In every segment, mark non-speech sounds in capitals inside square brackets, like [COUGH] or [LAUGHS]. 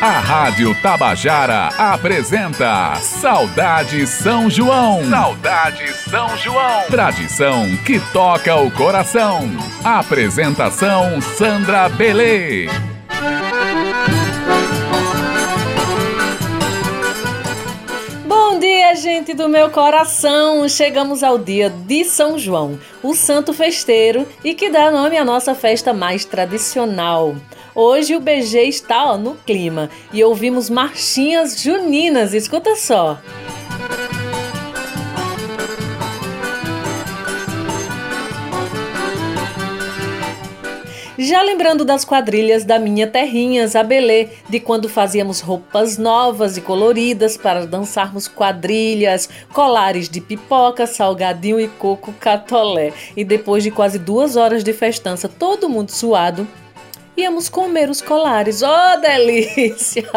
A Rádio Tabajara apresenta Saudade São João. Saudade São João. Tradição que toca o coração. Apresentação Sandra Belê. Bom dia, gente do meu coração! Chegamos ao dia de São João, o santo festeiro e que dá nome à nossa festa mais tradicional. Hoje o BG está ó, no clima e ouvimos marchinhas juninas, escuta só. Já lembrando das quadrilhas da minha terrinha, Zabelê, de quando fazíamos roupas novas e coloridas para dançarmos quadrilhas, colares de pipoca, salgadinho e coco catolé. E depois de quase duas horas de festança, todo mundo suado, íamos comer os colares. Oh, [LAUGHS] delícia!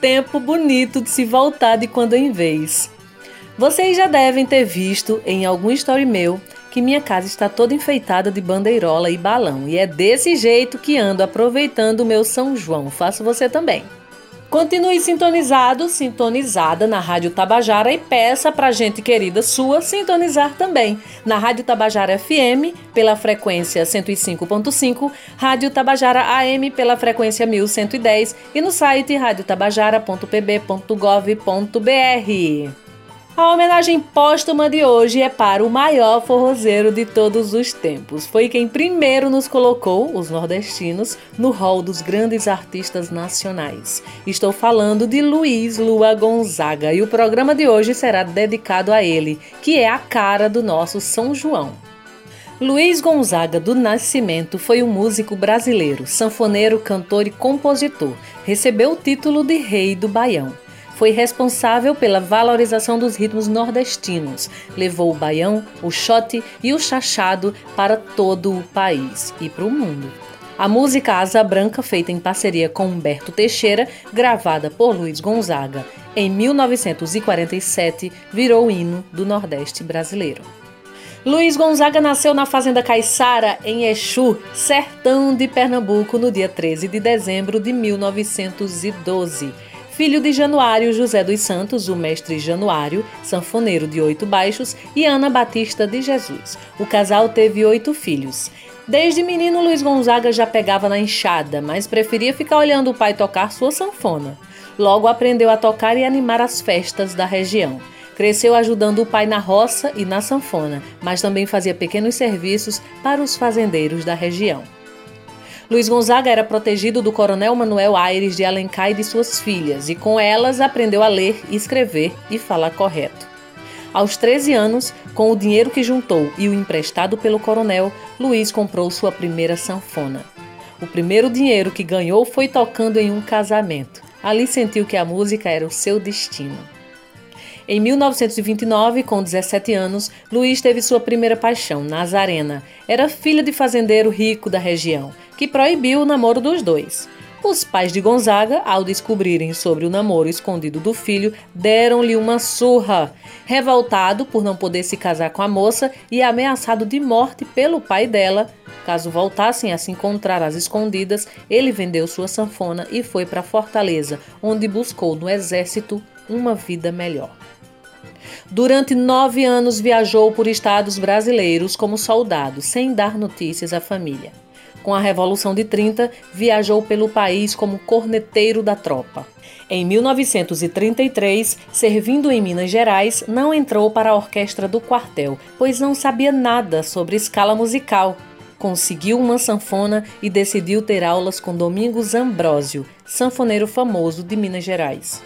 Tempo bonito de se voltar de quando em vez. Vocês já devem ter visto em algum story meu que minha casa está toda enfeitada de bandeirola e balão. E é desse jeito que ando aproveitando o meu São João. Faço você também. Continue sintonizado, sintonizada na Rádio Tabajara e peça pra gente querida sua sintonizar também na Rádio Tabajara FM pela frequência 105.5, Rádio Tabajara AM pela frequência 1110 e no site radiotabajara.pb.gov.br. A homenagem póstuma de hoje é para o maior forrozeiro de todos os tempos. Foi quem primeiro nos colocou, os nordestinos, no hall dos grandes artistas nacionais. Estou falando de Luiz Lua Gonzaga e o programa de hoje será dedicado a ele, que é a cara do nosso São João. Luiz Gonzaga do Nascimento foi um músico brasileiro, sanfoneiro, cantor e compositor. Recebeu o título de Rei do Baião foi responsável pela valorização dos ritmos nordestinos. Levou o baião, o xote e o chachado para todo o país e para o mundo. A música Asa Branca, feita em parceria com Humberto Teixeira, gravada por Luiz Gonzaga em 1947, virou o hino do Nordeste brasileiro. Luiz Gonzaga nasceu na Fazenda Caiçara, em Exu, sertão de Pernambuco, no dia 13 de dezembro de 1912 filho de Januário José dos Santos, o mestre Januário, sanfoneiro de oito baixos, e Ana Batista de Jesus. O casal teve oito filhos. Desde menino, Luiz Gonzaga já pegava na enxada, mas preferia ficar olhando o pai tocar sua sanfona. Logo aprendeu a tocar e animar as festas da região. Cresceu ajudando o pai na roça e na sanfona, mas também fazia pequenos serviços para os fazendeiros da região. Luiz Gonzaga era protegido do coronel Manuel Aires de Alencar e de suas filhas, e com elas aprendeu a ler, escrever e falar correto. Aos 13 anos, com o dinheiro que juntou e o emprestado pelo coronel, Luiz comprou sua primeira sanfona. O primeiro dinheiro que ganhou foi tocando em um casamento. Ali sentiu que a música era o seu destino. Em 1929, com 17 anos, Luiz teve sua primeira paixão, Nazarena. Era filha de fazendeiro rico da região que proibiu o namoro dos dois. Os pais de Gonzaga, ao descobrirem sobre o namoro escondido do filho, deram-lhe uma surra. Revoltado por não poder se casar com a moça e ameaçado de morte pelo pai dela, caso voltassem a se encontrar às escondidas, ele vendeu sua sanfona e foi para Fortaleza, onde buscou no exército uma vida melhor. Durante nove anos viajou por estados brasileiros como soldado, sem dar notícias à família. Com a Revolução de 30, viajou pelo país como corneteiro da tropa. Em 1933, servindo em Minas Gerais, não entrou para a orquestra do quartel, pois não sabia nada sobre escala musical. Conseguiu uma sanfona e decidiu ter aulas com Domingos Ambrósio, sanfoneiro famoso de Minas Gerais.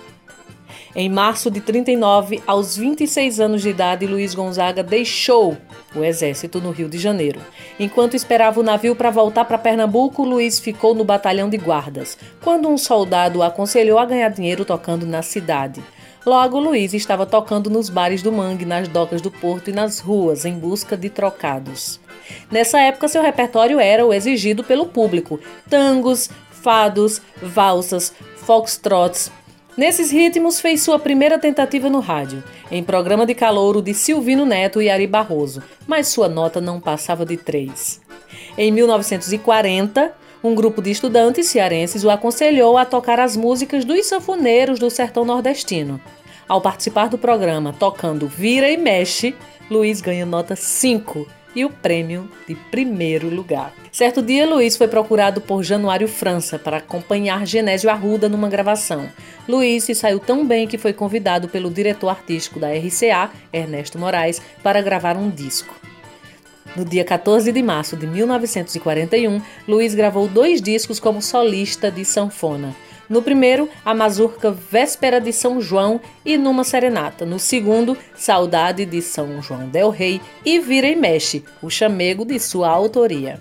Em março de 39, aos 26 anos de idade, Luiz Gonzaga deixou o exército no Rio de Janeiro. Enquanto esperava o navio para voltar para Pernambuco, Luiz ficou no batalhão de guardas, quando um soldado o aconselhou a ganhar dinheiro tocando na cidade. Logo, Luiz estava tocando nos bares do Mangue, nas docas do porto e nas ruas, em busca de trocados. Nessa época, seu repertório era o exigido pelo público: tangos, fados, valsas, foxtrots, Nesses ritmos, fez sua primeira tentativa no rádio, em programa de calouro de Silvino Neto e Ari Barroso, mas sua nota não passava de 3. Em 1940, Um grupo de estudantes cearenses o aconselhou a tocar as músicas dos sanfoneiros do sertão nordestino. Ao participar do programa tocando Vira e Mexe, Luiz ganha nota 5 e o prêmio de primeiro lugar. Certo dia, Luiz foi procurado por Januário França para acompanhar Genésio Arruda numa gravação. Luiz se saiu tão bem que foi convidado pelo diretor artístico da RCA, Ernesto Moraes, para gravar um disco. No dia 14 de março de 1941, Luiz gravou dois discos como solista de sanfona. No primeiro, a mazurca Véspera de São João e Numa Serenata. No segundo, Saudade de São João del Rei e Vira e Mexe, o chamego de sua autoria.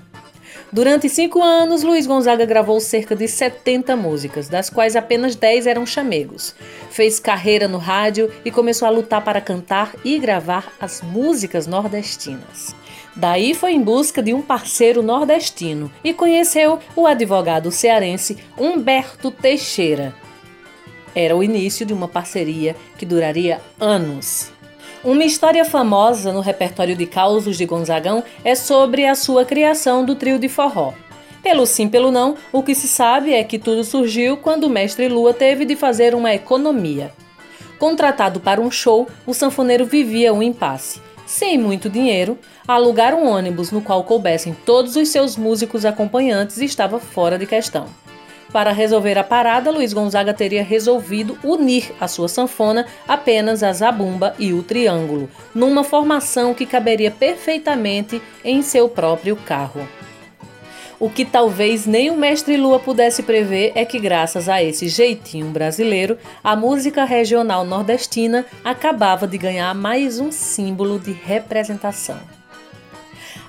Durante cinco anos, Luiz Gonzaga gravou cerca de 70 músicas, das quais apenas 10 eram chamegos. Fez carreira no rádio e começou a lutar para cantar e gravar as músicas nordestinas. Daí foi em busca de um parceiro nordestino e conheceu o advogado cearense Humberto Teixeira. Era o início de uma parceria que duraria anos. Uma história famosa no repertório de causos de Gonzagão é sobre a sua criação do trio de forró. Pelo sim, pelo não, o que se sabe é que tudo surgiu quando o mestre Lua teve de fazer uma economia. Contratado para um show, o sanfoneiro vivia um impasse. Sem muito dinheiro, alugar um ônibus no qual coubessem todos os seus músicos acompanhantes estava fora de questão. Para resolver a parada, Luiz Gonzaga teria resolvido unir a sua sanfona apenas a zabumba e o triângulo, numa formação que caberia perfeitamente em seu próprio carro. O que talvez nem o mestre Lua pudesse prever é que, graças a esse jeitinho brasileiro, a música regional nordestina acabava de ganhar mais um símbolo de representação.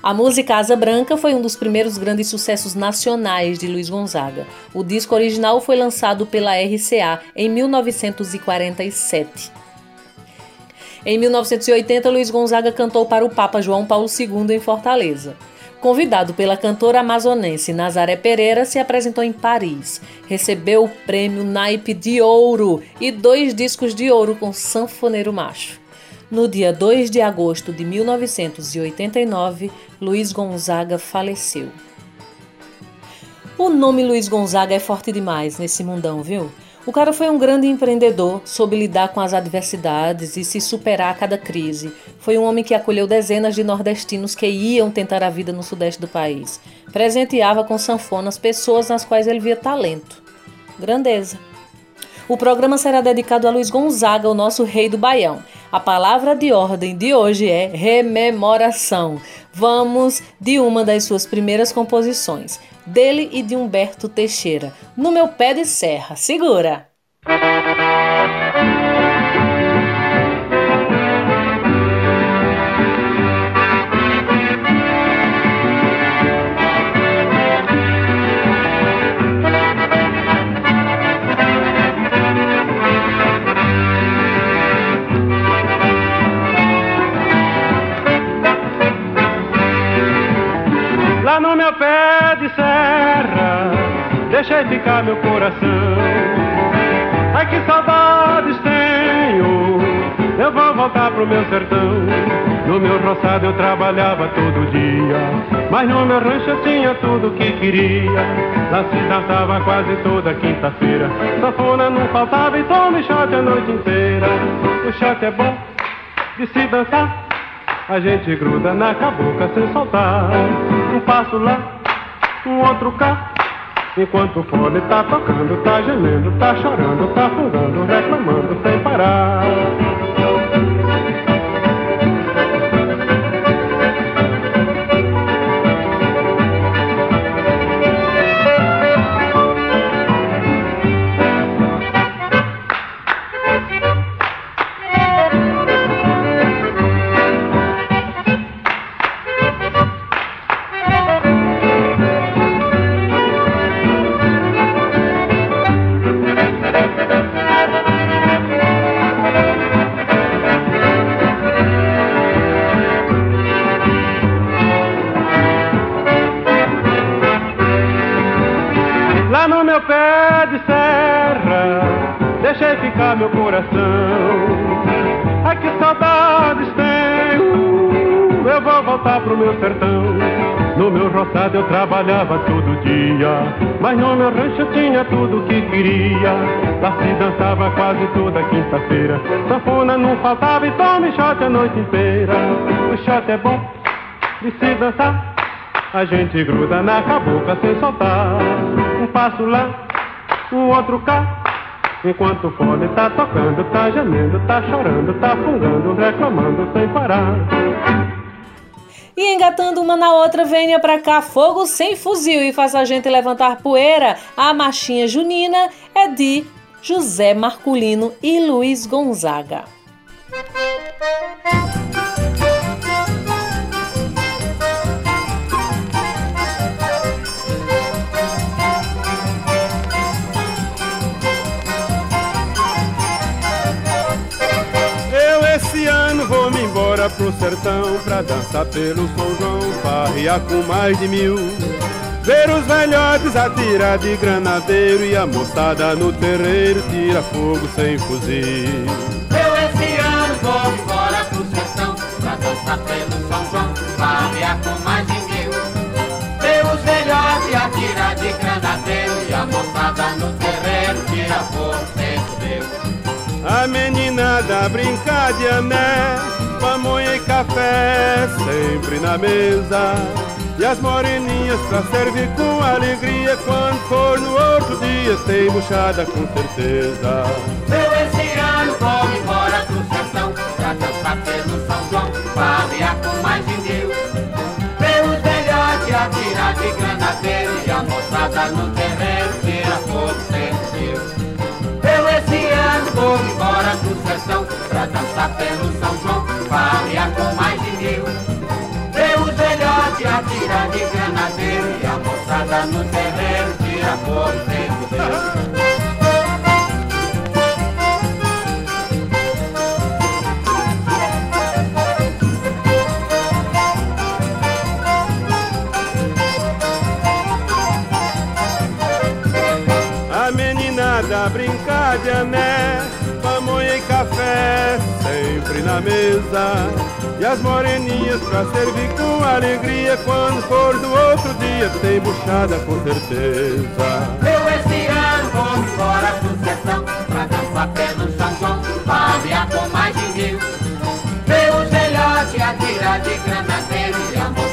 A música Asa Branca foi um dos primeiros grandes sucessos nacionais de Luiz Gonzaga. O disco original foi lançado pela RCA em 1947. Em 1980, Luiz Gonzaga cantou para o Papa João Paulo II em Fortaleza. Convidado pela cantora amazonense Nazaré Pereira, se apresentou em Paris. Recebeu o prêmio Naipe de Ouro e dois discos de ouro com Sanfoneiro Macho. No dia 2 de agosto de 1989, Luiz Gonzaga faleceu. O nome Luiz Gonzaga é forte demais nesse mundão, viu? O cara foi um grande empreendedor, soube lidar com as adversidades e se superar a cada crise. Foi um homem que acolheu dezenas de nordestinos que iam tentar a vida no sudeste do país. Presenteava com sanfonas pessoas nas quais ele via talento. Grandeza. O programa será dedicado a Luiz Gonzaga, o nosso rei do Baião. A palavra de ordem de hoje é rememoração. Vamos de uma das suas primeiras composições dele e de Humberto Teixeira. No meu pé de serra. Segura! Deixei ficar meu coração. Ai que saudades tenho, eu vou voltar pro meu sertão. No meu roçado eu trabalhava todo dia, mas no meu rancho eu tinha tudo que queria. Lá se dançava quase toda quinta-feira, safona não faltava e tome shot a noite inteira. O shot é bom de se dançar a gente gruda na cabocla sem soltar. Um passo lá, um outro cá. Enquanto o fone tá tocando, tá gemendo, tá chorando, tá fungando, reclamando sem parar. Pro meu sertão. No meu roçado eu trabalhava todo dia, mas no meu rancho tinha tudo que queria. Lá se dançava quase toda quinta-feira, sanfona não faltava e tome shot a noite inteira. O shot é bom de se dançar, a gente gruda na cabocla sem soltar. Um passo lá, um outro cá. Enquanto o fone tá tocando, tá gemendo, tá chorando, tá fungando, reclamando sem parar. E engatando uma na outra, venha pra cá, fogo sem fuzil e faça a gente levantar poeira. A marchinha junina é de José Marculino e Luiz Gonzaga. Pro sertão pra dançar pelo São João, farrear com mais de mil. Ver os velhotes atirar de granadeiro e a moçada no terreiro tira fogo sem fuzil. Eu esse ano vou embora pro sertão pra dançar pelo São João, farrear com mais de mil. Ver os velhotes atirar de granadeiro e a moçada no terreiro A meninada brincar de ané pamonha e café sempre na mesa. E as moreninhas pra servir com alegria Quando for no outro dia tem buchada com certeza. Eu esse ano vou embora pro sertão Pra dançar pelo São João Farrear com mais de mil Ver os velhotes atirar de granadeiro E a moçada no terreiro tira fogo sem vou embora pro sertão Pra dançar pelo São João farrear com mais de mil. Vê os velhotes atirar de granadeiro e a moçada no terreiro tira por tempo de ané, pamonha e café sempre na mesa. E as moreninhas pra servir com alegria Quando for do outro dia tem buchada com certeza. Eu esse ano vou embora pro sertão Pra dançar pelo São João Farrear com mais de mil. Os velhotes atirar de granadeiro E a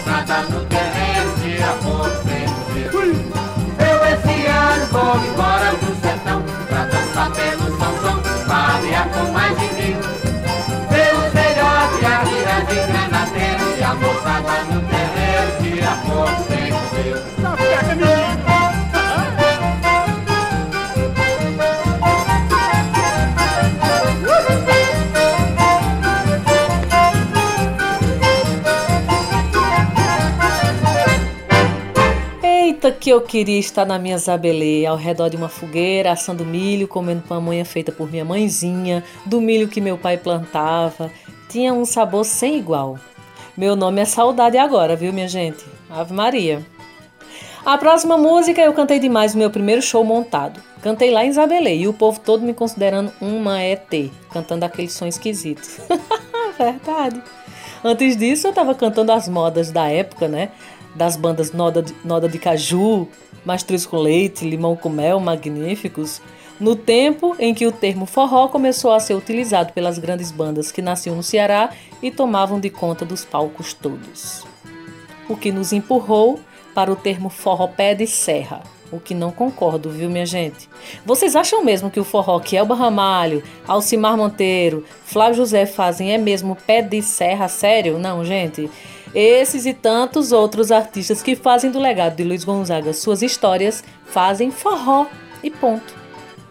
eu queria estar na minha zabelê, ao redor de uma fogueira, assando milho, comendo pamonha feita por minha mãezinha, do milho que meu pai plantava, tinha um sabor sem igual. Meu nome é Saudade agora, viu, minha gente? Ave Maria. A próxima música eu cantei demais no meu primeiro show montado. Cantei lá em Isabelê e o povo todo me considerando uma ET, cantando aquele som esquisito. [LAUGHS] Verdade. Antes disso, eu tava cantando as modas da época, né? Das bandas Noda de, Noda de Caju, Mastruz com Leite, Limão com Mel, Magníficos no tempo em que o termo forró começou a ser utilizado pelas grandes bandas que nasciam no Ceará e tomavam de conta dos palcos todos. O que nos empurrou para o termo forró pé de serra, o que não concordo, viu, minha gente? Vocês acham mesmo que o forró que Elba Ramalho, Alcimar Monteiro, Flávio José fazem é mesmo pé de serra sério? Não, gente. Esses e tantos outros artistas que fazem do legado de Luiz Gonzaga suas histórias fazem forró e ponto.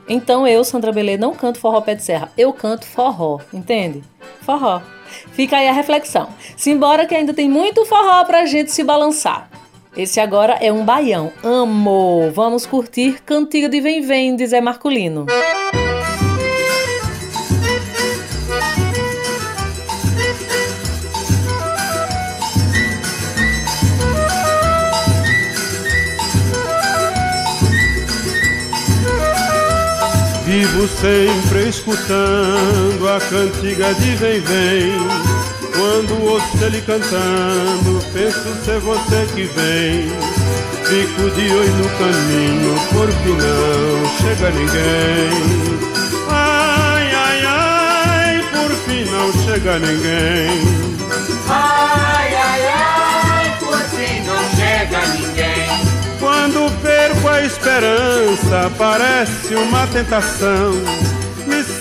Então eu, Sandra Belê, não canto forró pé de serra, eu canto forró, entende? Forró. Fica aí a reflexão. Simbora que ainda tem muito forró pra gente se balançar. Esse agora é um baião. Amo! Vamos curtir Cantiga de Vem Vem de Zé Marculino. Música Vivo sempre escutando a cantiga de vem vem Quando ouço ele cantando, penso ser você que vem. Fico de olho no caminho, porque não chega ninguém. Ai, ai, ai, por fim não chega ninguém. Ai, ai, ai, por fim não chega ninguém. Quando perco a esperança, parece uma tentação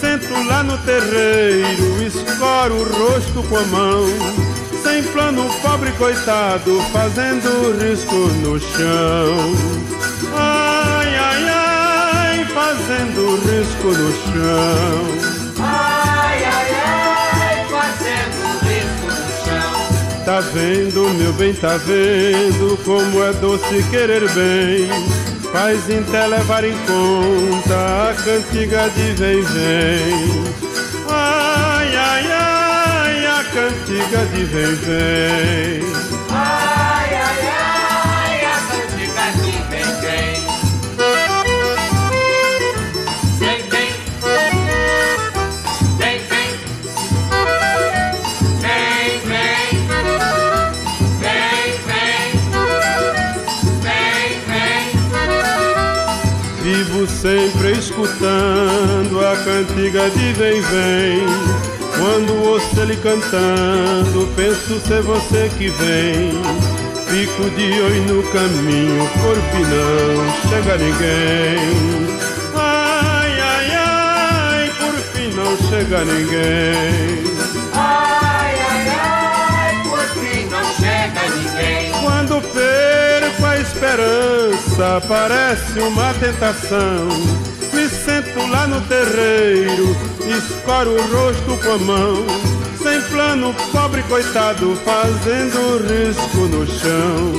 sento lá no terreiro, escoro o rosto com a mão. Sem plano, pobre coitado, fazendo risco no chão. Ai, ai, ai, fazendo risco no chão. Ai, ai, ai, fazendo risco no chão. Tá vendo, meu bem, tá vendo como é doce querer bem Faz então levar em conta a cantiga de vem vem. Ai, ai, ai, a cantiga de vem vem. Escutando a cantiga de vem vem. Quando ouço ele cantando, penso ser você que vem. Fico de olho no caminho, por fim não chega ninguém. Ai, ai, ai, por fim não chega ninguém. Ai, ai, ai, por fim não chega ninguém. Quando perco a esperança, parece uma tentação. Lá no terreiro, escoro o rosto com a mão. Sem plano, pobre coitado, fazendo risco no chão.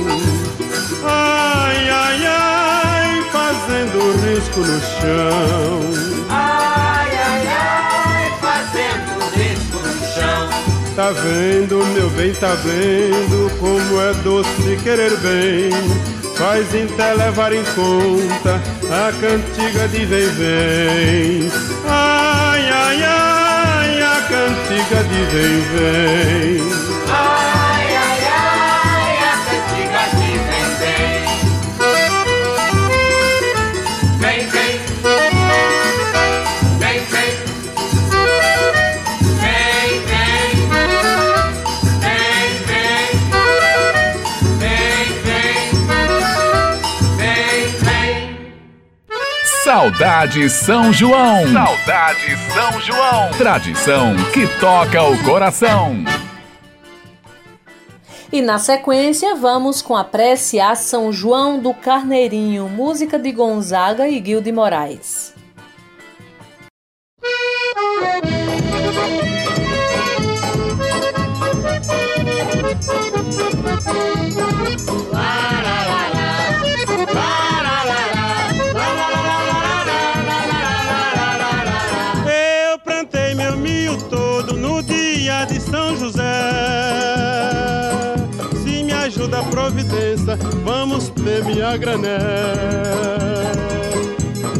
Ai, ai, ai, fazendo risco no chão. Ai, ai, ai, fazendo risco no chão. Tá vendo, meu bem, tá vendo como é doce querer bem. Faz então levar em conta a cantiga de vem vem. Ai, ai, ai, a cantiga de vem vem. Saudade São João. Saudade São João. Tradição que toca o coração. E na sequência, vamos com a prece a São João do Carneirinho, música de Gonzaga e Gil de Moraes. Ter minha grané.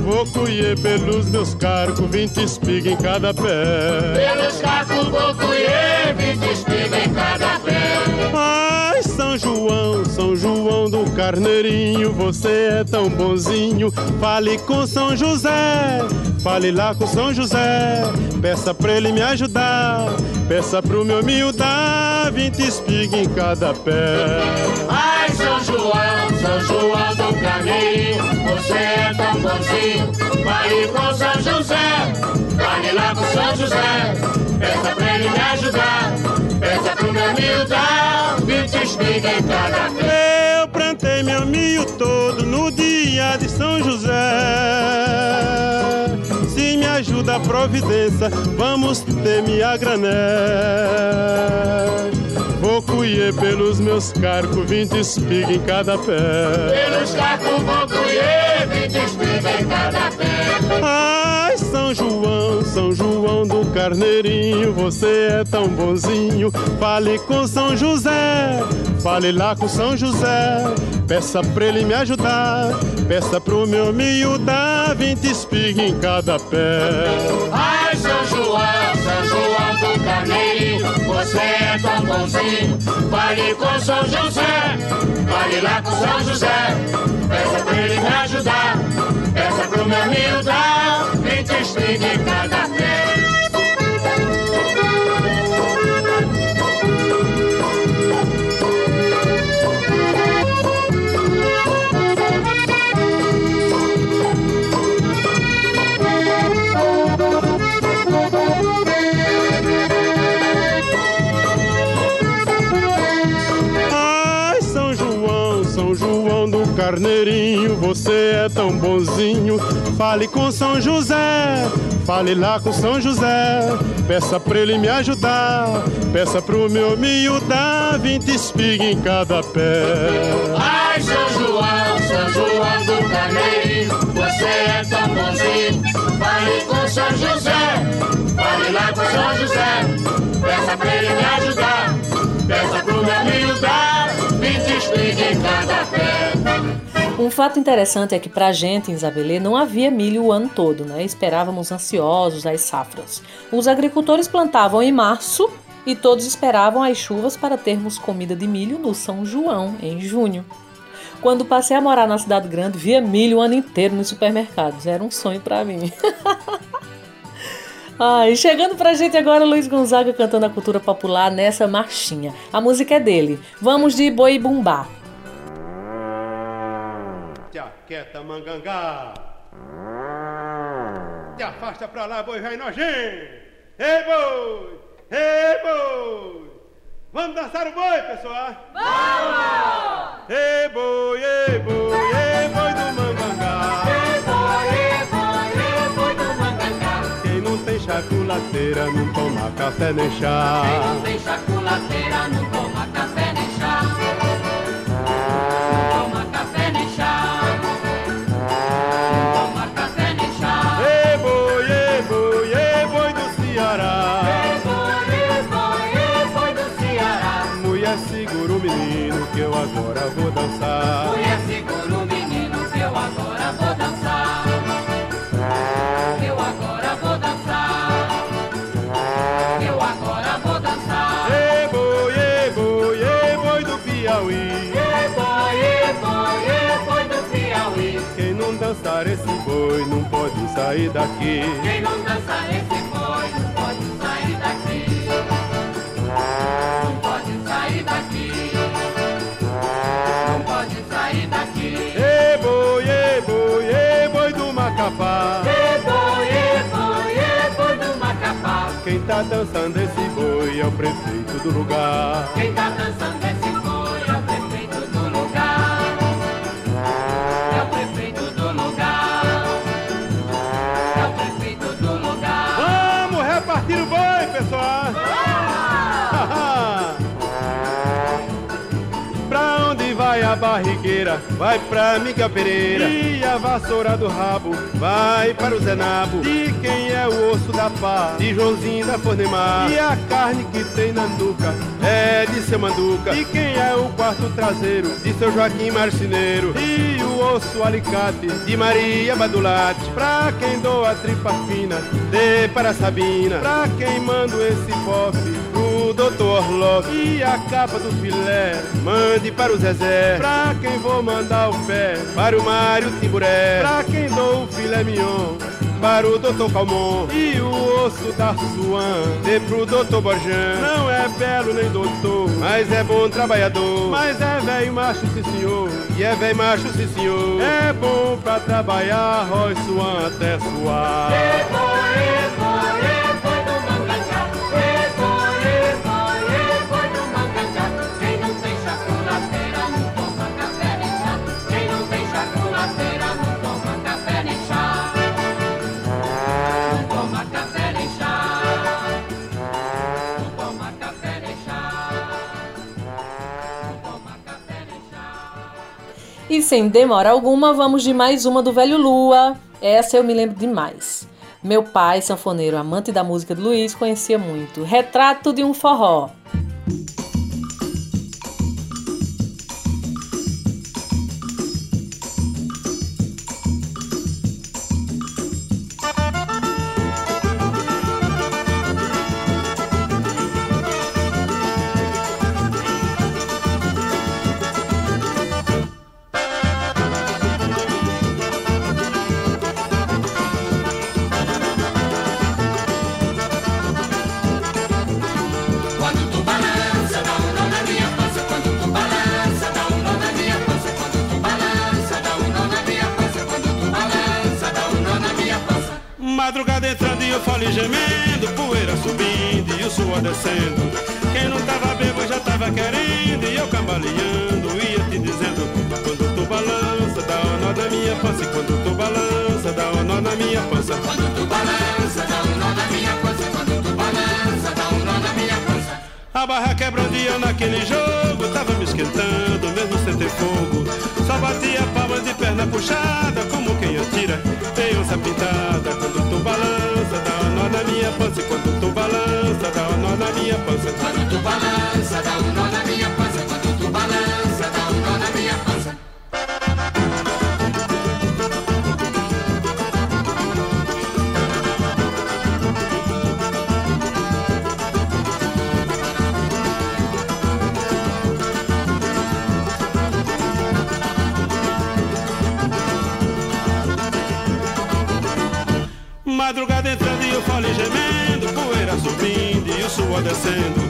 Vou colher pelos meus cargos, vinte espigas em cada pé. Pelos cacos vou colher, vinte espigas em cada pé. Ai, São João, São João do Carneirinho, você é tão bonzinho. Fale com São José, fale lá com São José. Peça pra ele me ajudar, peça pro meu milho dar vinte espigas em cada pé. Ai, São João do Carneirinho, você é tão bonzinho. Fale com São José, fale lá com São José. Peça pra ele me ajudar, peça pro meu milho dar vinte espigas em cada pé. Eu plantei meu milho todo no dia de São José. Se me ajuda a providência, vamos ter minha grané. Vou colher pelos meus carcos, vinte espigas em cada pé. Pelos cacos vou colher, vinte espigas em cada pé. Ai, São João, São João do Carneirinho, você é tão bonzinho. Fale com São José, Fale lá com São José, peça pra ele me ajudar. Peça pro meu milho dar 20 espigas em cada pé. Ai, São João, São João do Carneirinho, tão bonzinho. Fale com São José, fale lá com São José. Peça pra ele me ajudar, peça pro meu milho dar 20 espigas em cada pé. Carneirinho, você é tão bonzinho. Fale com São José, fale lá com São José. Peça pra ele me ajudar, peça pro meu milho dar 20 espigas em cada pé. Ai, São João, São João do Carneirinho, você é tão bonzinho. Fale com São José, fale lá com São José. Peça pra ele me ajudar, peça pro meu milho dar 20 espigas em cada pé. Um fato interessante é que pra gente em Isabelê não havia milho o ano todo, né? Esperávamos ansiosos as safras. Os agricultores plantavam em março e todos esperavam as chuvas para termos comida de milho no São João, em junho. Quando passei a morar na cidade grande, via milho o ano inteiro nos supermercados. Era um sonho pra mim. [LAUGHS] Ai, chegando pra gente agora, Luiz Gonzaga cantando a cultura popular nessa marchinha. A música é dele. Vamos de Boi Bumbá. Te aquieta, mangangá. Te afasta pra lá, boi velho nojento. Ei, boi! Ei, boi! Vamos dançar o boi, pessoal? Vamos! Ei, boi, ei, boi, ei, boi do mangangá. Chaculateira não toma café nem chá. Não tem chaculateira, não toma sair daqui. Quem não dançar esse boi não pode sair daqui. Não pode sair daqui. Não pode sair daqui. Ei, boi, ei, boi, ei, boi do Macapá. Ei, boi, ei, boi, ei, boi do Macapá. Quem tá dançando esse boi é o prefeito do lugar. Quem tá dançando esse barrigueira? Vai pra Miguel Pereira. E a vassoura do rabo vai para o Zenabo. De quem é o osso da pá? De Joãozinho da Fornemar. E a carne que tem na nuca é de seu Manduca. E quem é o quarto traseiro? De seu Joaquim Marceneiro. E osso alicate de Maria Badulate. Pra quem doa tripa fina, dê para Sabina. Pra quem manda esse bofe pro doutor Orloff. E a capa do filé, mande para o Zezé. Pra quem vou mandar o pé, para o Mário Timburé. Pra quem dou o filé mignon, para o doutor Calmon. E o osso da Suan, dê pro doutor Borjan. Não é belo nem doutor, mas é bom trabalhador. Mas é velho macho, sim senhor. E é velho macho, sim senhor. É bom pra trabalhar, Roy Suan até suar. E sem demora alguma, vamos de mais uma do Velho Lua. Essa eu me lembro demais. Meu pai, sanfoneiro, amante da música do Luiz, conhecia muito. Retrato de um forró. Eu falei gemendo, poeira subindo e o suor descendo. Quem não tava bebo já tava querendo e eu cambaleando ia te dizendo quando tu balança dá um nó na minha pança e quando tu balança dá um nó na minha pança. Quando tu balança, dá um nó na minha pança. Quando tu balança, dá um nó na minha pança. A barra quebrando e eu naquele jogo tava me esquentando, mesmo sem ter fogo. Só batia palma de perna puxada, como quem atira em onça pintada. Quando tu balança, na minha pança. Quando tu balança, dá um nó na minha pança. Quando tu balança, dá um nó na minha pança. Quando tu balança, dá um nó na minha pança. Madrugada entrando e falei gemendo, poeira subindo e o suor descendo.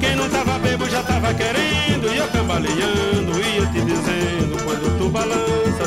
Quem não tava bebo já tava querendo, e eu cambaleando, ia te dizendo: Quando tu balança,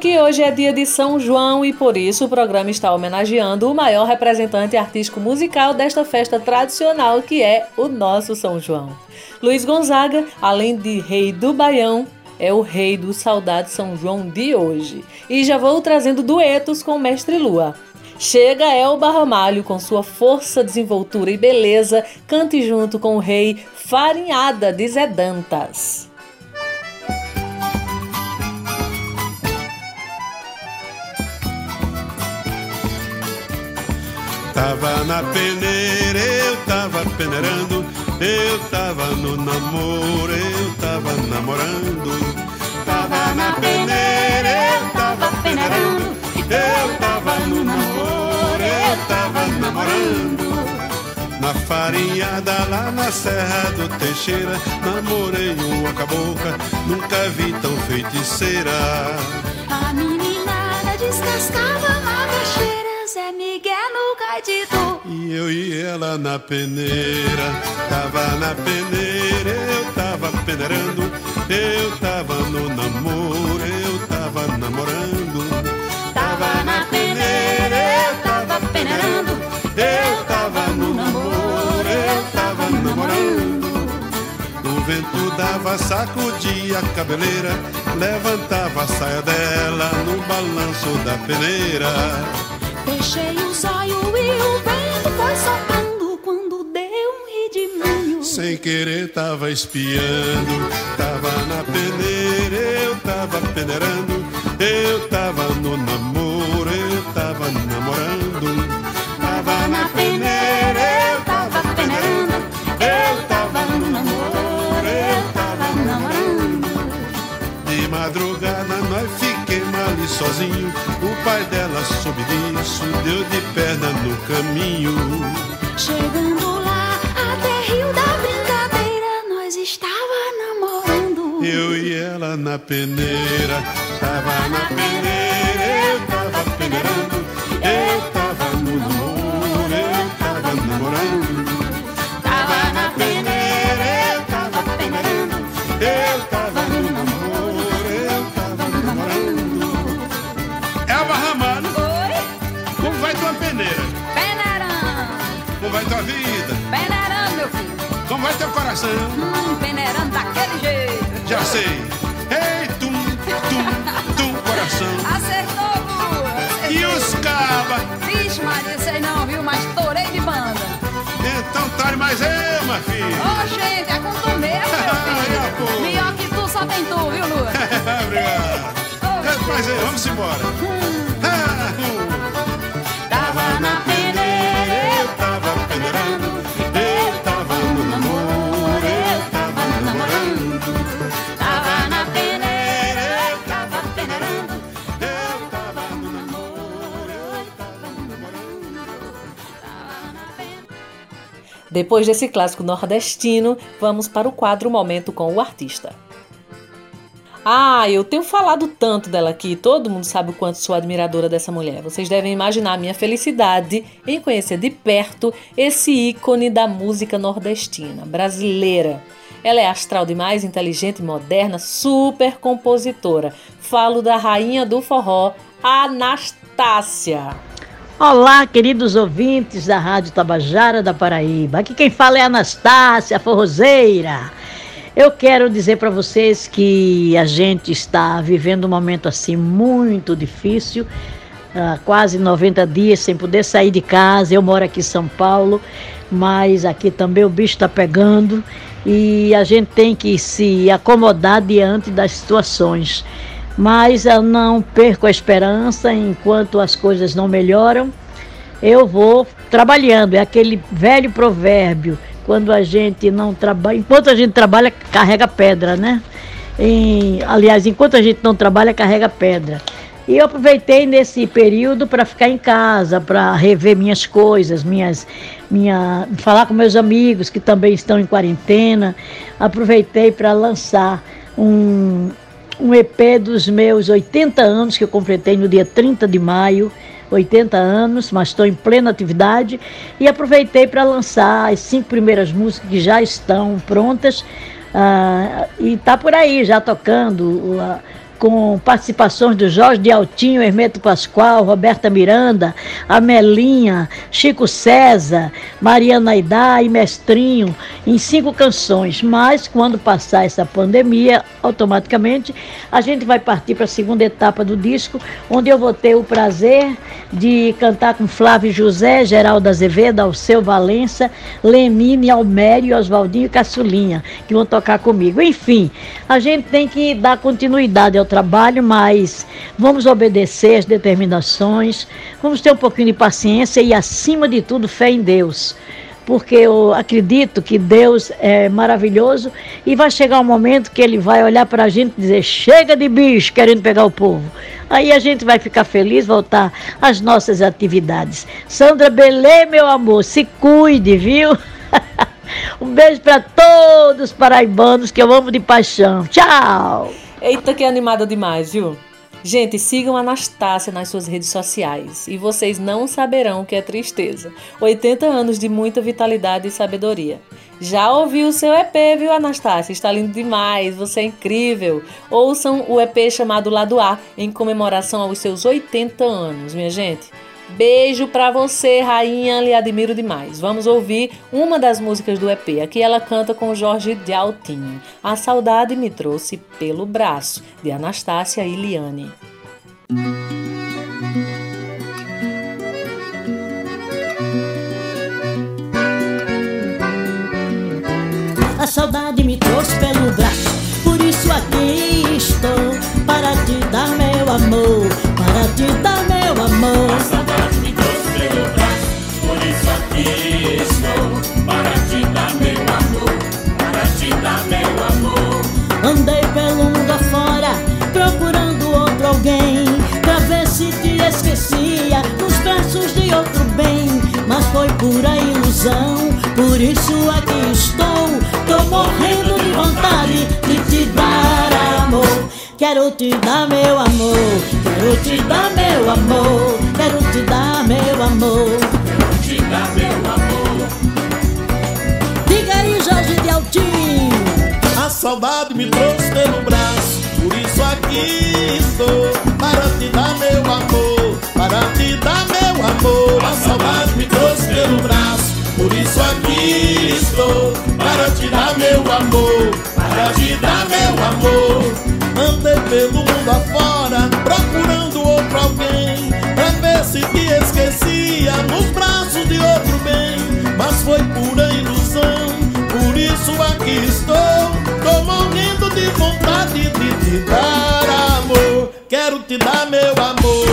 que hoje é dia de São João e por isso o programa está homenageando o maior representante artístico musical desta festa tradicional que é o nosso São João. Luiz Gonzaga, além de rei do Baião, é o rei do Saudade São João de hoje. E já vou trazendo duetos com o Mestre Lua. Chega Elba Ramalho com sua força, desenvoltura e beleza, cante junto com o rei Farinhada de Zé Dantas. Tava na peneira, eu tava peneirando, eu tava no namoro, eu tava namorando. Tava na peneira, eu tava peneirando, eu tava no namoro, eu tava namorando. Na farinhada lá na Serra do Teixeira, namorei uma cabocla, nunca vi tão feiticeira. A meninada descascava macaxeira, E eu e ela na peneira, tava na peneira, eu tava peneirando, eu tava no namoro, eu tava namorando. Tava na peneira, eu tava peneirando, eu tava no namoro, eu tava namorando. O vento dava, sacudia a cabeleira, levantava a saia dela no balanço da peneira. Fechei os olhos e o vento foi soprando quando deu um redemoinho. Sem querer tava espiando, tava na peneira, eu tava peneirando, eu tava no namoro, eu tava namorando. Tava na peneira, eu tava peneirando, eu tava no namoro, eu tava namorando. De madrugada nós fiquemos ali sozinho, o pai dela soube disso, deu de perna no caminho. Chegando lá, até Rio da Brincadeira, nós estava namorando. Eu e ela na peneira, tava na peneira, Como vai teu coração? Hum, peneirando daquele jeito. Já sei. Ei, tum, tum, tum, coração. Acertou, Gu, E os cabas? Vixe, Maria, sei não, viu? Mas torei de banda. Então tore mais eu, minha filha. Ô, gente, é com tu mesmo, meu [LAUGHS] filho. Melhor que tu, só tem tu, viu, Lua? [LAUGHS] Obrigado. Cante mais aí, vamos embora. Ah, Depois desse clássico nordestino, vamos para o quadro Momento com o Artista. Ah, eu tenho falado tanto dela aqui, todo mundo sabe o quanto sou admiradora dessa mulher. Vocês devem imaginar a minha felicidade em conhecer de perto esse ícone da música nordestina, brasileira. Ela é astral demais, inteligente, moderna, super compositora. Falo da rainha do forró, Anastácia. Olá, queridos ouvintes da Rádio Tabajara da Paraíba. Aqui quem fala é Anastácia Forrozeira. Eu quero dizer para vocês que a gente está vivendo um momento assim muito difícil, há quase 90 dias sem poder sair de casa. Eu moro aqui em São Paulo, mas aqui também o bicho está pegando e a gente tem que se acomodar diante das situações. Mas eu não perco a esperança enquanto as coisas não melhoram. Eu vou trabalhando, é aquele velho provérbio quando a gente não trabalha, enquanto a gente trabalha, carrega pedra, né? Em, aliás, enquanto a gente não trabalha, carrega pedra. E eu aproveitei nesse período para ficar em casa, para rever minhas coisas, minhas, minha, falar com meus amigos que também estão em quarentena. Aproveitei para lançar um, um EP dos meus 80 anos que eu completei no dia 30 de maio. 80 anos, mas estou em plena atividade e aproveitei para lançar as cinco primeiras músicas que já estão prontas uh, e está por aí já tocando. Com participações do Jorge de Altinho, Hermeto Pascoal, Roberta Miranda, Amelinha, Chico César, Mariana Aidá e Mestrinho, em cinco canções. Mas quando passar essa pandemia, automaticamente a gente vai partir para a segunda etapa do disco, onde eu vou ter o prazer de cantar com Flávio José, Geraldo Azevedo, Alceu Valença, Lenine, Almério e Oswaldinho Caçulinha, que vão tocar comigo. Enfim, a gente tem que dar continuidade ao trabalho, mas vamos obedecer às determinações, vamos ter um pouquinho de paciência e, acima de tudo, fé em Deus. Porque eu acredito que Deus é maravilhoso e vai chegar um momento que Ele vai olhar para a gente e dizer: chega de bicho querendo pegar o povo. Aí a gente vai ficar feliz, voltar às nossas atividades. Sandra Belê, meu amor, se cuide, viu? [LAUGHS] um beijo para todos os paraibanos que eu amo de paixão. Tchau! Eita, que animada demais, viu? Gente, sigam a Anastácia nas suas redes sociais e vocês não saberão o que é tristeza. 80 anos de muita vitalidade e sabedoria. Já ouviu o seu EP, viu, Anastácia? Está lindo demais, você é incrível. Ouçam o EP chamado Lado A, em comemoração aos seus 80 anos, minha gente. Beijo pra você, rainha, lhe admiro demais. Vamos ouvir uma das músicas do EP. Aqui ela canta com Jorge de Altinho. A saudade me trouxe pelo braço, de Anastácia e Liane. A saudade me trouxe pelo braço, por isso aqui estou para te dar meu amor, para te dar meu amor. Esquecia nos braços de outro bem. Mas foi pura ilusão, por isso aqui estou. Tô morrendo de vontade de te dar amor. Quero te dar meu amor, quero te dar meu amor, quero te dar meu amor. Quero te dar meu amor. Diga aí, Jorge de Altinho. A saudade me trouxe pelo braço, por isso aqui estou para te dar meu amor, A me trouxe pelo braço, por isso aqui estou para te dar meu amor, para te dar meu amor. Andei pelo mundo afora, procurando outro alguém, pra ver se te esquecia nos braços de outro bem. Mas foi pura ilusão, por isso aqui estou. Tô morrendo de vontade de te dar amor. Quero te dar meu amor,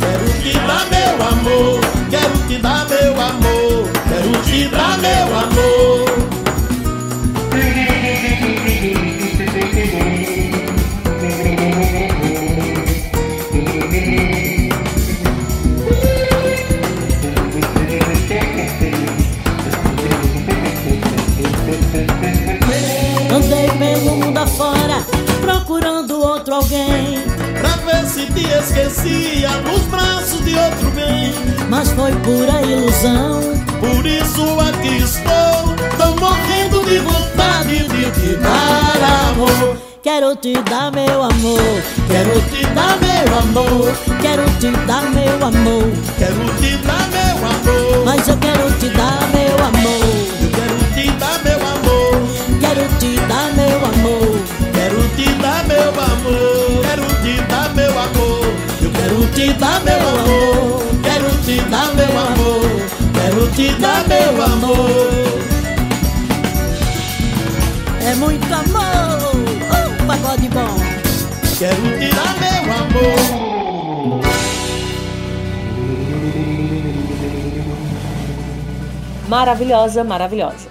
quero te dar meu amor, quero te dar meu amor, quero te dar meu amor. Andei pelo mundo afora, esquecia nos braços de outro bem. Mas foi pura ilusão. Por isso aqui estou Tô morrendo de vontade de te dar amor. Quero te dar meu amor. Quero te dar meu amor. Quero te dar meu amor. Quero te dar meu amor. Mas eu quero te dar meu amor te dar meu amor Quero te dar meu amor Quero te dar meu amor É muito amor Um pagode bom Quero te dar meu amor Maravilhosa, maravilhosa.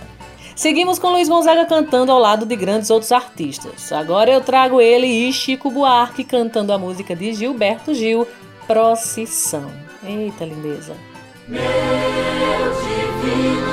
Seguimos com Luiz Gonzaga cantando ao lado de grandes outros artistas. Agora eu trago ele e Chico Buarque cantando a música de Gilberto Gil, Procissão. Eita lindeza. Meu divino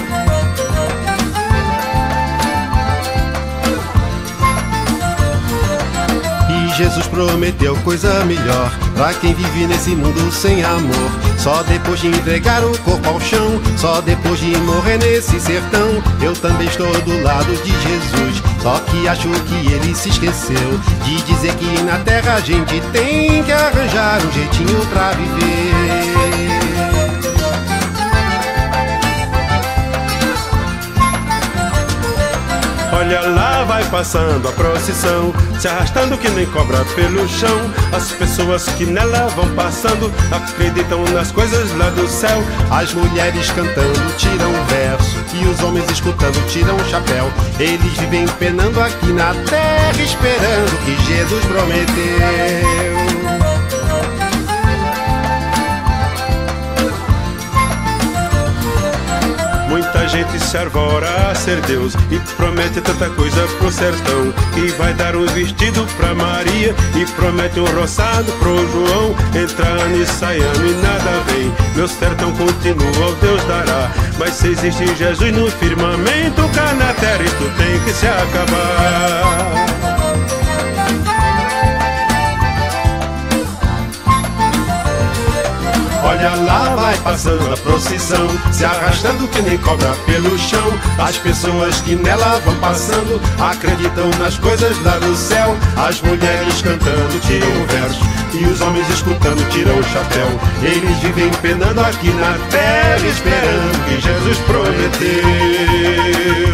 Jesus prometeu coisa melhor Pra quem vive nesse mundo sem amor. Só depois de entregar o corpo ao chão Só depois de morrer nesse sertão Eu também estou do lado de Jesus. Só que acho que ele se esqueceu De dizer que na terra a gente tem que arranjar um jeitinho pra viver Olha lá, vai passando a procissão, se arrastando que nem cobra pelo chão. As pessoas que nela vão passando acreditam nas coisas lá do céu. As mulheres cantando tiram verso e os homens escutando tiram o chapéu. Eles vivem penando aqui na terra, esperando que Jesus prometeu. Gente se arvora a ser Deus e promete tanta coisa pro sertão. E vai dar um vestido pra Maria e promete um roçado pro João. Entra ano e sai ano e nada vem. Meu sertão continua, o Deus dará. Mas se existe Jesus no firmamento, cá na terra isto tem que se acabar. Olha lá, vai passando a procissão, se arrastando que nem cobra pelo chão. As pessoas que nela vão passando acreditam nas coisas lá do céu. As mulheres cantando tiram o verso e os homens escutando tiram o chapéu. Eles vivem penando aqui na terra, esperando que Jesus prometeu.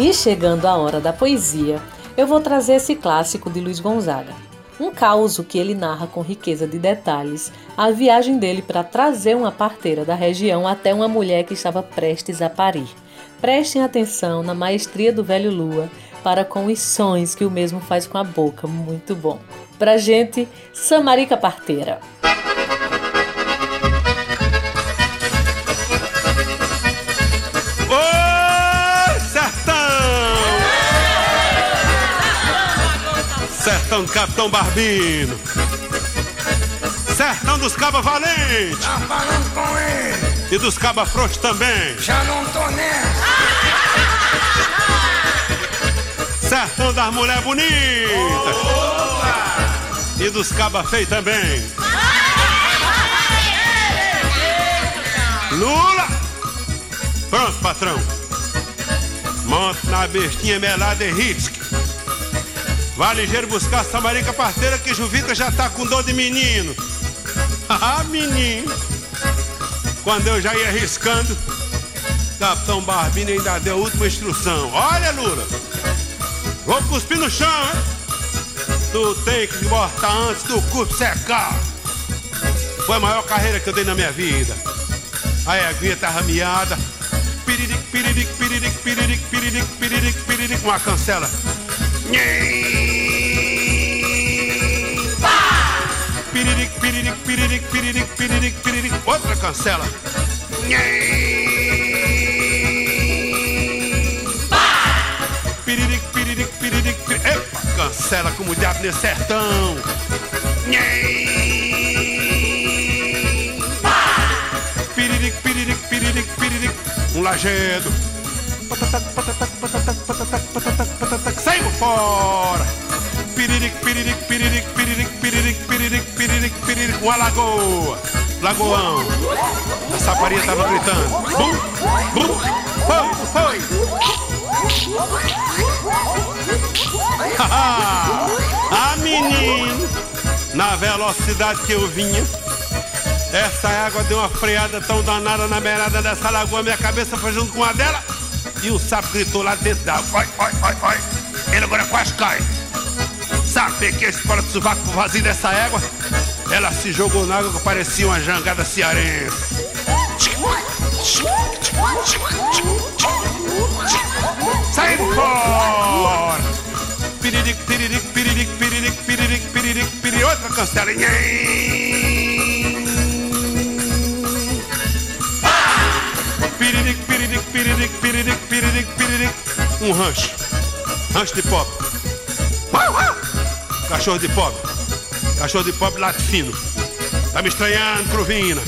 E chegando a hora da poesia, eu vou trazer esse clássico de Luiz Gonzaga. Um caos que ele narra com riqueza de detalhes a viagem dele para trazer uma parteira da região até uma mulher que estava prestes a parir. Prestem atenção na maestria do velho Lua para com os sons que o mesmo faz com a boca, muito bom. Pra gente, Samarica Parteira. Sertão do Capitão Barbino. Sertão dos Cabas Valentes. Tá falando com ele. E dos Cabas Frouxos também. Já não tô nessa. Sertão das Mulher Bonita. E dos Cabas Feio também. Lula! Pronto, patrão. pronto na bestinha melada e Hitsk. Vá ligeiro buscar a Samarica parteira que Juvita já tá com dor de menino. [LAUGHS] Ah, menino. Quando eu já ia arriscando, Capitão Barbini ainda deu a última instrução. Olha, Lula, vou cuspir no chão, hein? Tu tem que botar antes do corpo secar. Foi a maior carreira que eu dei na minha vida. A eguinha tá rameada. Piriric, piriric, piriric, piriric, piriric, piriric, piriric, uma cancela. Piriric, piriric, piriric, piriric, piriric, piriric, outra cancela. Piriric, piriric, piriric, piriric. Epa, cancela como o diabo nesse sertão. Piriric, piriric, piriric, piriric. Um lajedo. Patatac, patatac, patatac, patatac, patatac, patatac. Fora. Piriric, piriric, piriric, piriric, piriric, piriric, piriric, piriric. Uma lagoa. Lagoão. A saparia tava gritando. Bum, bum. Foi, foi. ah, menino, na velocidade que eu vinha, essa água deu uma freada tão danada na beirada dessa lagoa, minha cabeça foi junto com a dela e o sapo gritou lá dentro da água. Vai, vai, vai, vai. Agora quase cai. Sabe que esse fora do sovaco vazio dessa égua, ela se jogou na água que parecia uma jangada cearense. Saindo fora! Piriric, piriric, piriric, piriric, piriric, piriric, piriric, outra cancela. Piriric, piriric, piriric, piriric, piriric, piriric. Um rancho. Rancho de pobre. Cachorro de pobre. Cachorro de pobre late fino. Tá me estranhando, Cruvina.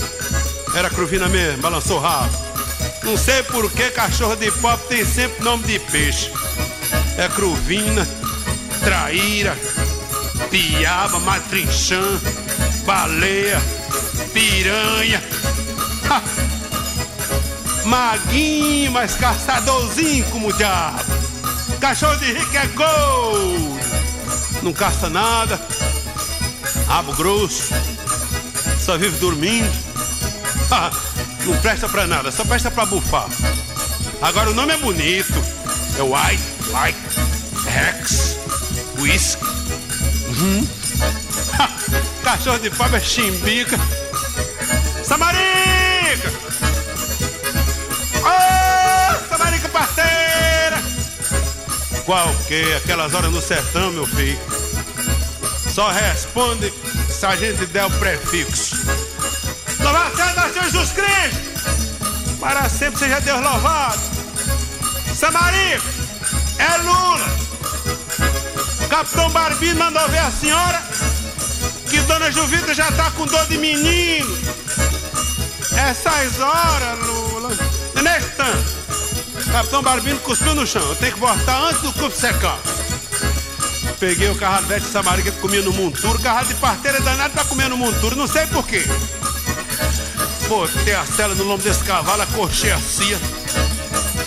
Era Cruvina mesmo, balançou o rabo. Não sei por que cachorro de pobre tem sempre nome de peixe. É Cruvina, Traíra, Piaba, Matrinchã, Baleia, Piranha. Ha! Maguinho, mas caçadorzinho como o diabo. Cachorro de rico é gol. Não caça nada. Rabo grosso. Só vive dormindo. Ha! [LAUGHS] Não presta pra nada, só presta pra bufar. Agora o nome é bonito. É White, White, Rex, Whisky. Uhum. [LAUGHS] Cachorro de pobre é chimbica. Qual que? Aquelas horas no sertão, meu filho. Só responde se a gente der o prefixo. Louvado seja Jesus Cristo! Para sempre seja Deus louvado! Samarico! É Lula! Capitão Barbino mandou ver a senhora que Dona Juvita já tá com dor de menino. Essas horas, Lula. E tanto, Capitão Barbino cuspiu no chão. Eu tenho que botar antes do cupo secar. Peguei o carradete de Samarica que comia no monturo. Carrado de parteira danado tá comendo monturo. Não sei por quê. Botei a cela no lombo desse cavalo, acorchei a cia.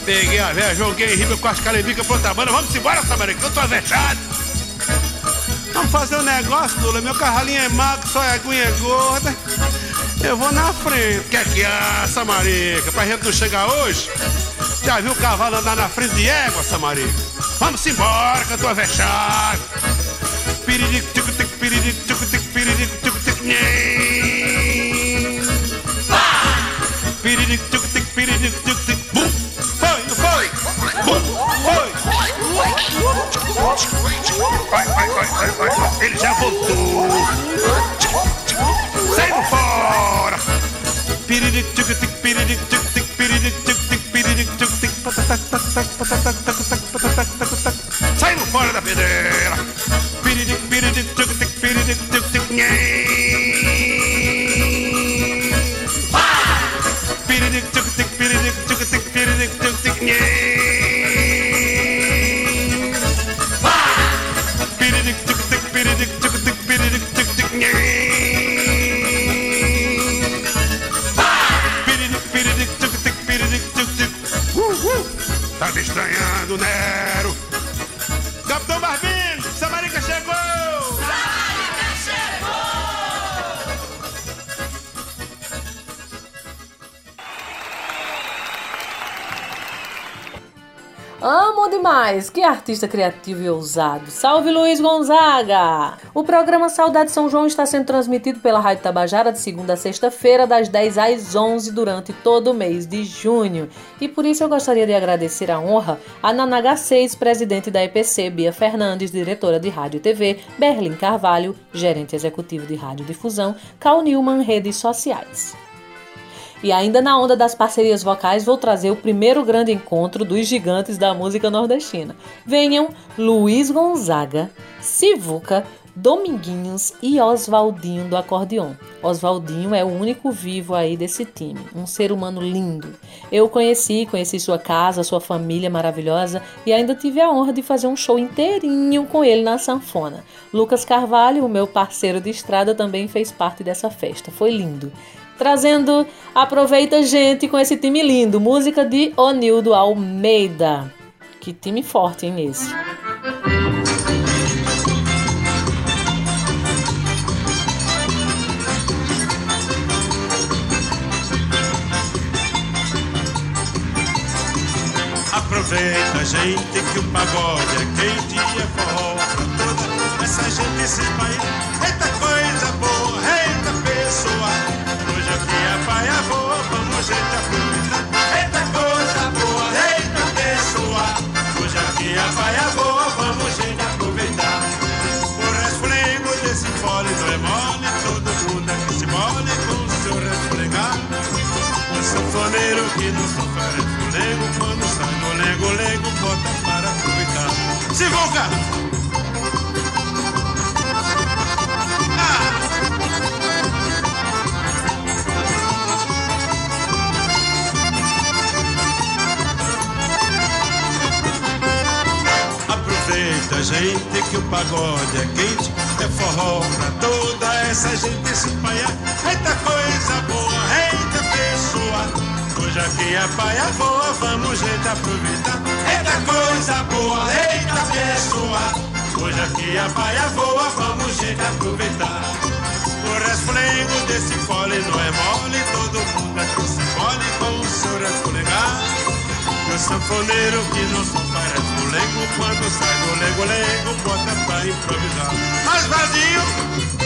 Peguei a velha, joguei riba com as calebicas pra outra banda. Vamos embora, Samarica, eu tô avexado. Vamos fazer um negócio, Lula. Meu carralinho é magro, só é aguinha gorda. Eu vou na frente. Quer que é, Samarica? Pra gente não chegar hoje? Já viu o cavalo andar na frente de égua, Samarica? Vamos embora, que eu tô avexado. Piririco, tico, tico, piririco, tico, tico, piririco, tico, tico, nhém. Piririco, tico, tico, piririco, tico, tico, bum. Foi, não foi? Bum, foi. Vai, vai, vai, vai, vai. Ele já voltou. Saindo fora. Piriric, tico, tico, piriric, patatac, patatac, patatac, patatac, patatac, Amo demais! Que artista criativo e ousado! Salve Luiz Gonzaga! O programa Saudade São João está sendo transmitido pela Rádio Tabajara de segunda a sexta-feira, das 10 às 11, durante todo o mês de junho. E por isso eu gostaria de agradecer a honra a Nanaga 6, presidente da EPC, Bia Fernandes, diretora de Rádio e TV, Berlim Carvalho, gerente executivo de Rádio Difusão, Cal Newman, redes sociais. E ainda na onda das parcerias vocais, vou trazer o primeiro grande encontro dos gigantes da música nordestina. Venham Luiz Gonzaga, Sivuca, Dominguinhos e Oswaldinho do acordeon. Oswaldinho é o único vivo aí desse time, um ser humano lindo. Eu conheci, conheci sua casa, sua família maravilhosa e ainda tive a honra de fazer um show inteirinho com ele na sanfona. Lucas Carvalho, o meu parceiro de estrada, também fez parte dessa festa. Foi lindo trazendo Aproveita Gente com esse time lindo, música de Onildo Almeida. Que time forte, hein, esse? Aproveita, gente, que o pagode é quente e é forró pra toda essa gente se espalhar. Eita coisa que o pagode é quente, é forró pra toda essa gente se espalhar. Eita coisa boa, eita pessoa. Hoje aqui é paia voa, vamos gente aproveitar. Eita coisa boa, eita pessoa. Hoje aqui é paia voa, vamos gente aproveitar. O resflego desse fole não é mole, todo mundo aqui se mole com o seu resflegar. O sanfoneiro que não só resfolego, quando sai do lego-lego, bota pra improvisar. Mas vazio!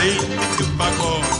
Gente, que pagode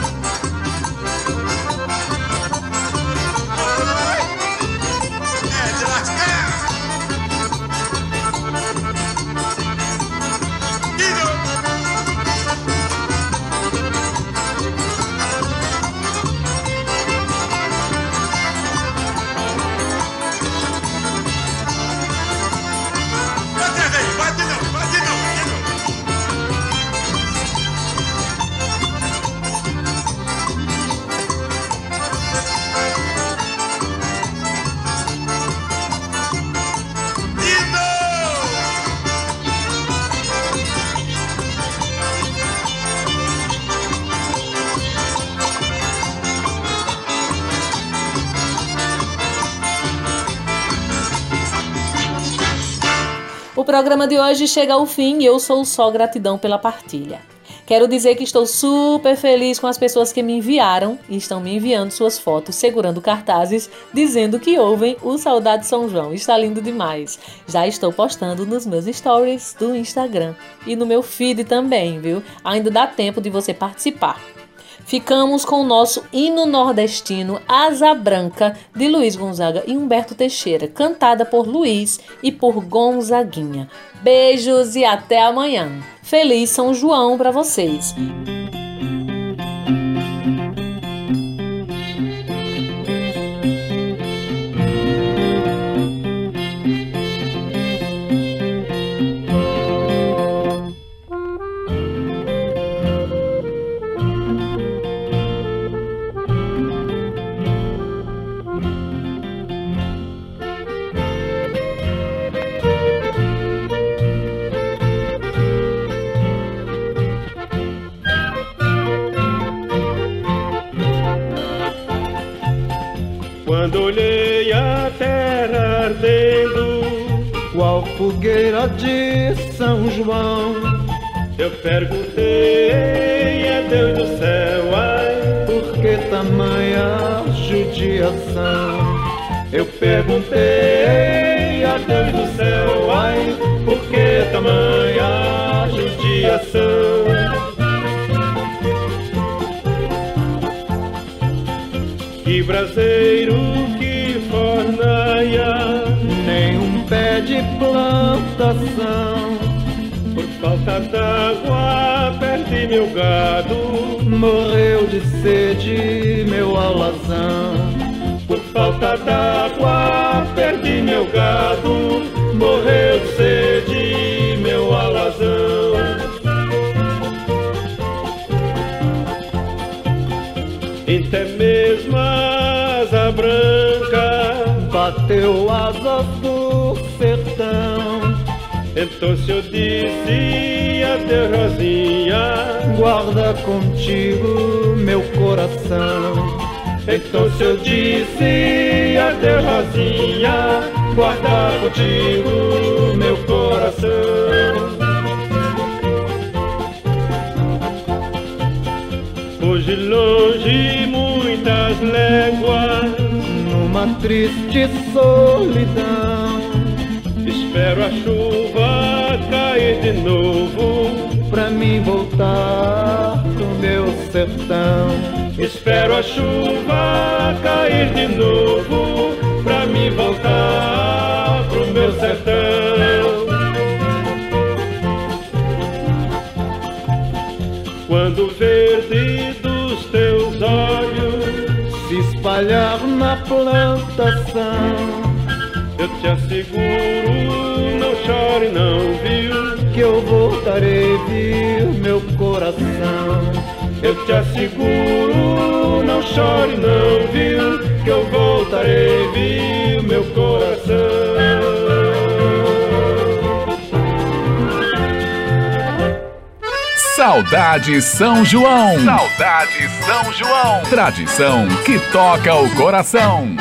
programa de hoje chega ao fim e eu sou só gratidão pela partilha. Quero dizer que estou super feliz com as pessoas que me enviaram e estão me enviando suas fotos segurando cartazes dizendo que ouvem o Saudade São João. Está lindo demais. Já estou postando nos meus stories do Instagram e no meu feed também, viu? Ainda dá tempo de você participar. Ficamos com o nosso hino nordestino Asa Branca de Luiz Gonzaga e Humberto Teixeira, cantada por Luiz e por Gonzaguinha. Beijos e até amanhã. Feliz São João para vocês. Eu perguntei a Deus do céu, ai, por que tamanha judiação? Eu perguntei a Deus do céu, ai, por que tamanha judiação? Que braseiro que fornaia, nem um pé de plantação. Por falta d'água perdi meu gado, morreu de sede meu alazão. Por falta d'água perdi meu gado, morreu de sede meu alazão. Até mesmo a asa branca bateu asas. Então se eu disse adeus Rosinha, guarda contigo meu coração. Então se eu disse adeus Rosinha, guarda contigo meu coração. Hoje longe muitas léguas, numa triste solidão. Espero a chuva de novo, pra mim voltar pro meu sertão. Espero a chuva cair de novo, pra mim voltar pro meu sertão. Quando o verde dos teus olhos se espalhar na plantação, eu te asseguro, não chore não, viu? Que eu voltarei, viu, meu coração. Eu te asseguro, não chore não, viu? Que eu voltarei, viu, meu coração. Saudade São João. Saudade São João. Tradição que toca o coração.